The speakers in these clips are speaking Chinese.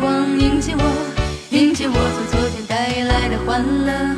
光迎接我迎接我从昨天带来的欢乐。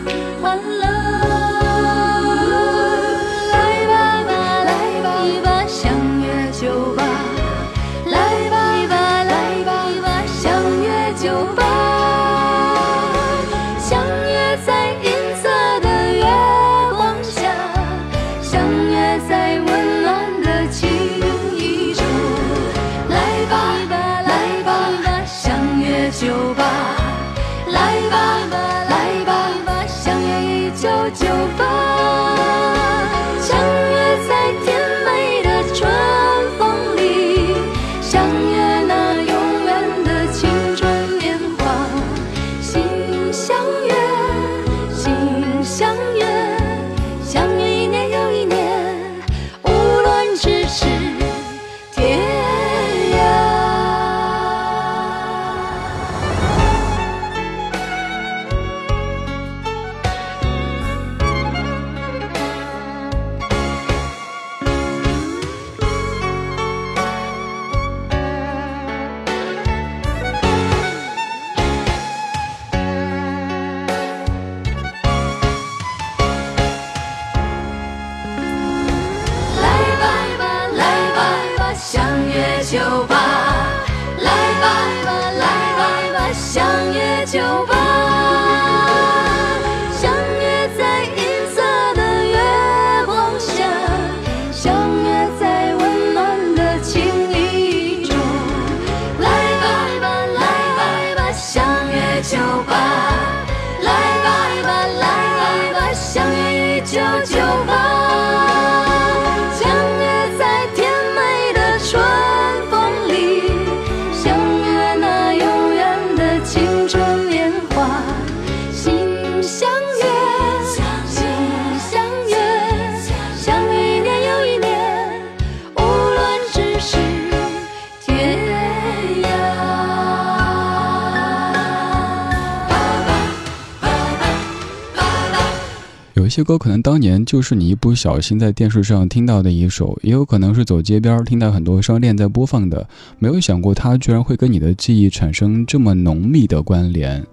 这歌可能当年就是你一不小心在电视上听到的一首，也有可能是走街边听到很多商店在播放的。没有想过它居然会跟你的记忆产生这么浓密的关联。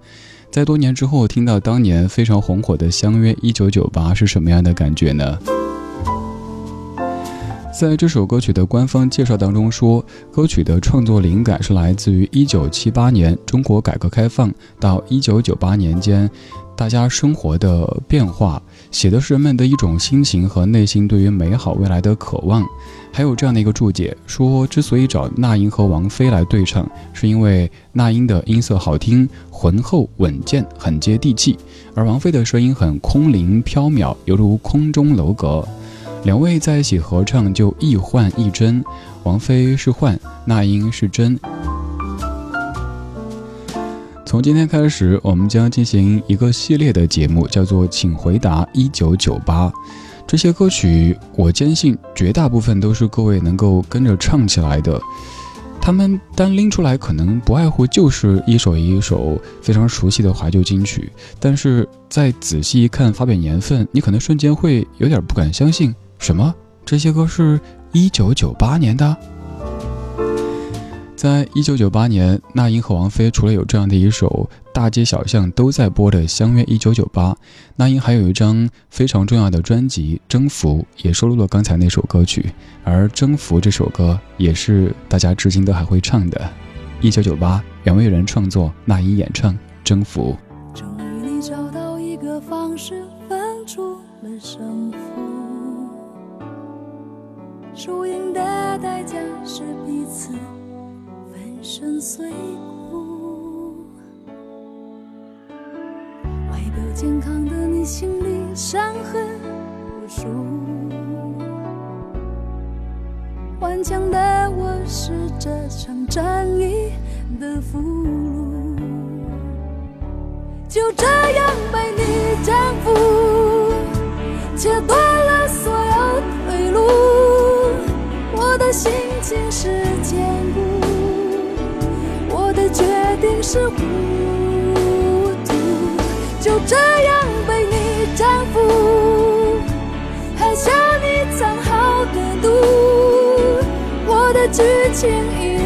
在多年之后听到当年非常红火的《相约一九九八》是什么样的感觉呢？在这首歌曲的官方介绍当中说，歌曲的创作灵感是来自于一九七八年中国改革开放到一九九八年间。大家生活的变化，写的是人们的一种心情和内心对于美好未来的渴望。还有这样的一个注解说，之所以找那英和王菲来对唱，是因为那英的音色好听、浑厚稳健、很接地气，而王菲的声音很空灵飘渺，犹如空中楼阁。两位在一起合唱就亦幻亦真，王菲是幻，那英是真。从今天开始，我们将进行一个系列的节目，叫做《请回答一九九八》。这些歌曲，我坚信绝大部分都是各位能够跟着唱起来的。他们单拎出来，可能不外乎就是一首一首非常熟悉的怀旧金曲，但是再仔细一看发表年份，你可能瞬间会有点不敢相信。什么？这些歌是一九九八年的？在一九九八年，那英和王菲除了有这样的一首大街小巷都在播的《相约一九九八》，那英还有一张非常重要的专辑《征服》，也收录了刚才那首歌曲。而《征服》这首歌也是大家至今都还会唱的。一九九八，两位人创作，那英演唱《征服》。终于，你找到一个方式分出了胜负。输赢的代价是彼此粉身碎骨。外表健康的你，心里伤痕无数。顽强的我是这场战役的俘虏，就这样被你征服，切断了所有退路。我的心情是坚固，决定是糊涂，就这样被你征服，喝下你藏好的毒，我的剧情已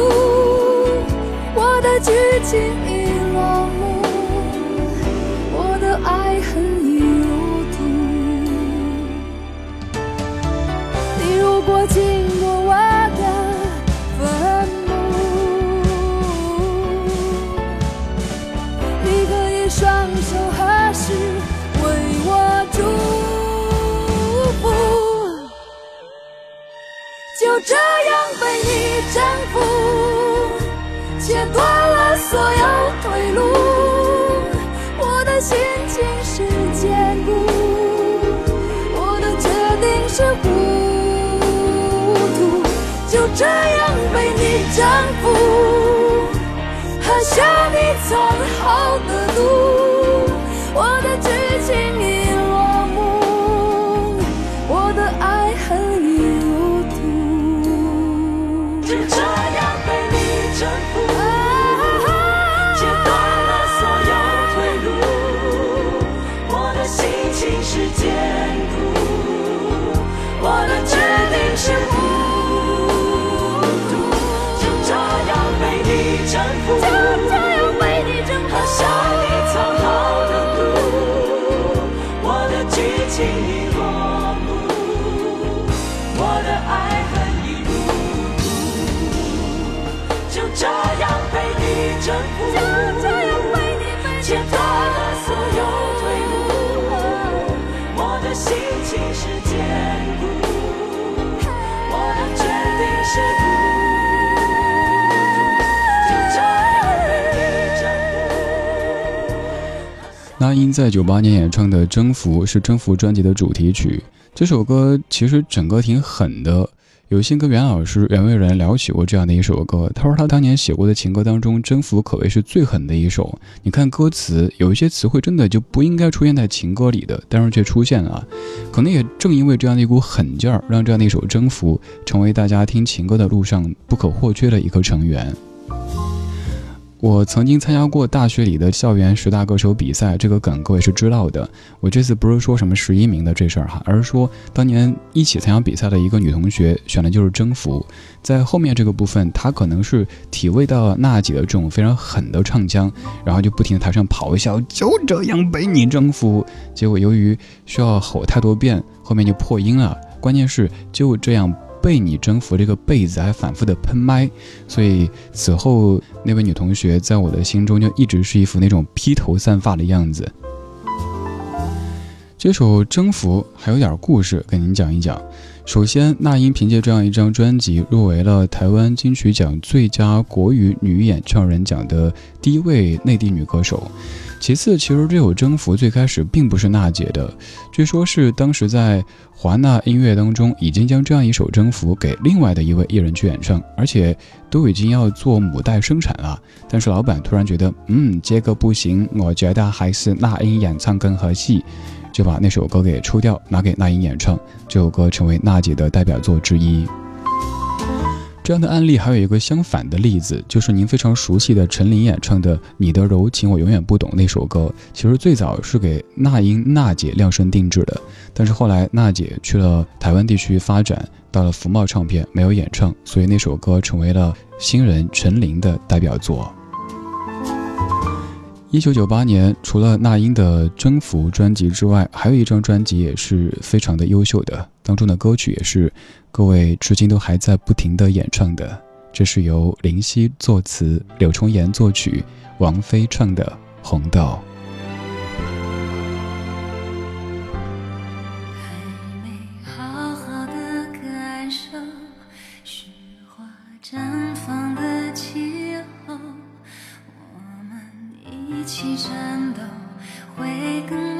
的剧情喝下你藏好的毒，那英在九八年演唱的《征服》是《征服》专辑的主题曲。这首歌其实整个挺狠的。有幸跟袁老师袁伟仁聊起过这样的一首歌，他说他当年写过的情歌当中，《征服》可谓是最狠的一首。你看歌词，有一些词汇真的就不应该出现在情歌里的，但是却出现了。可能也正因为这样的一股狠劲儿，让这样的一首《征服》成为大家听情歌的路上不可或缺的一个成员。我曾经参加过大学里的校园十大歌手比赛，这个梗各位是知道的。我这次不是说什么十一名的这事儿哈，而是说当年一起参加比赛的一个女同学选的就是《征服》。在后面这个部分，她可能是体味到了娜姐的这种非常狠的唱腔，然后就不停的台上咆哮，就这样被你征服。结果由于需要吼太多遍，后面就破音了。关键是就这样。被你征服这个被子还反复的喷麦，所以此后那位女同学在我的心中就一直是一副那种披头散发的样子。这首《征服》还有点故事跟您讲一讲。首先，那英凭借这样一张专辑入围了台湾金曲奖最佳国语女演唱人奖的第一位内地女歌手。其次，其实这首《征服》最开始并不是娜姐的，据说是当时在华纳音乐当中已经将这样一首《征服》给另外的一位艺人去演唱，而且都已经要做母带生产了。但是老板突然觉得，嗯，这个不行，我觉得还是那英演唱更合适，就把那首歌给抽掉，拿给那英演唱。这首歌成为娜姐的代表作之一。这样的案例还有一个相反的例子，就是您非常熟悉的陈琳演唱的《你的柔情我永远不懂》那首歌，其实最早是给那英娜姐量身定制的，但是后来娜姐去了台湾地区发展，到了福茂唱片没有演唱，所以那首歌成为了新人陈琳的代表作。一九九八年，除了那英的《征服》专辑之外，还有一张专辑也是非常的优秀的，当中的歌曲也是各位至今都还在不停的演唱的。这是由林夕作词，柳重言作曲，王菲唱的《红豆》。起战斗会更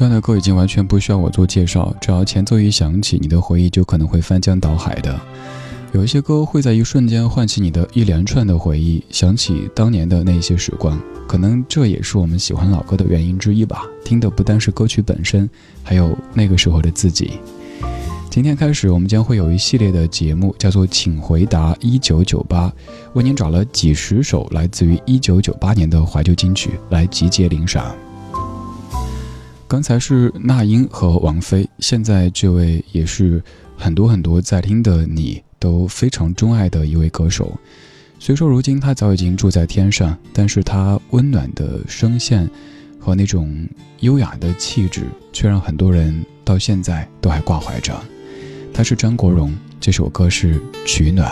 这样的歌已经完全不需要我做介绍，只要前奏一响起，你的回忆就可能会翻江倒海的。有一些歌会在一瞬间唤起你的一连串的回忆，想起当年的那些时光，可能这也是我们喜欢老歌的原因之一吧。听的不单是歌曲本身，还有那个时候的自己。今天开始，我们将会有一系列的节目，叫做《请回答一九九八》，为您找了几十首来自于一九九八年的怀旧金曲来集结领赏。刚才是那英和王菲，现在这位也是很多很多在听的你都非常钟爱的一位歌手。虽说如今他早已经住在天上，但是他温暖的声线和那种优雅的气质，却让很多人到现在都还挂怀着。他是张国荣，这首歌是《取暖》。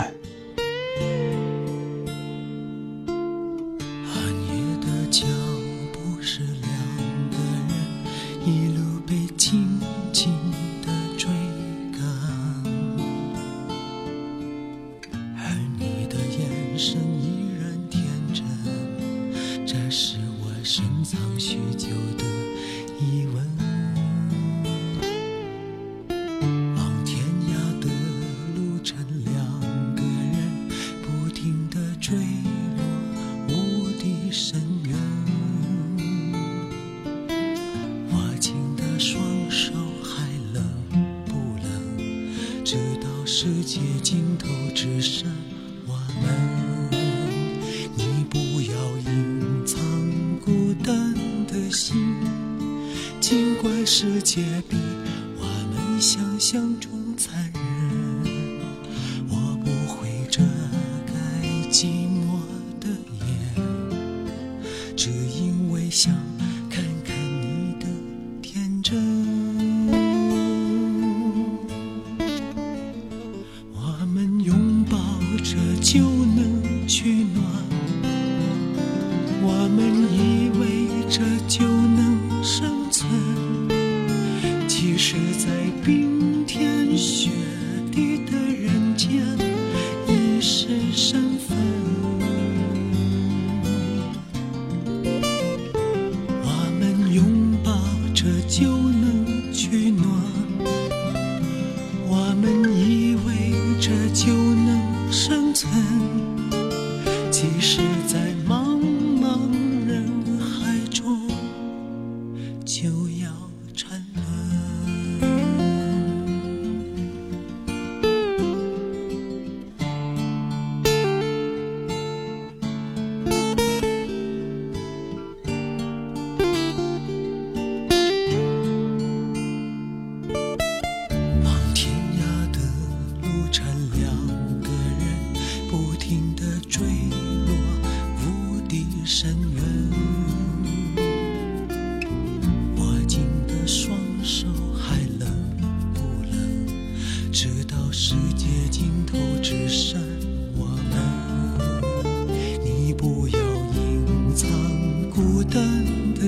世界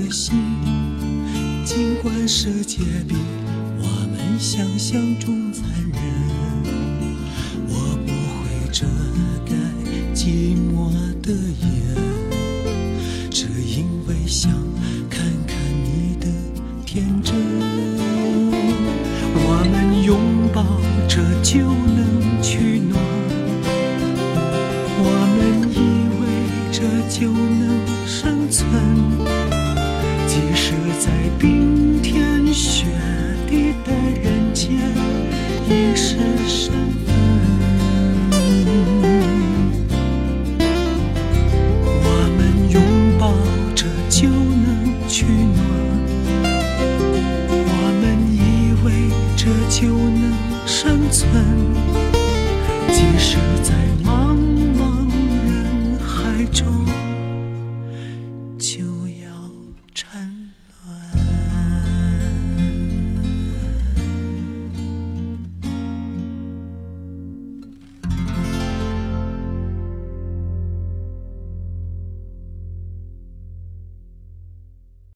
的心尽管世界比我们想象中你是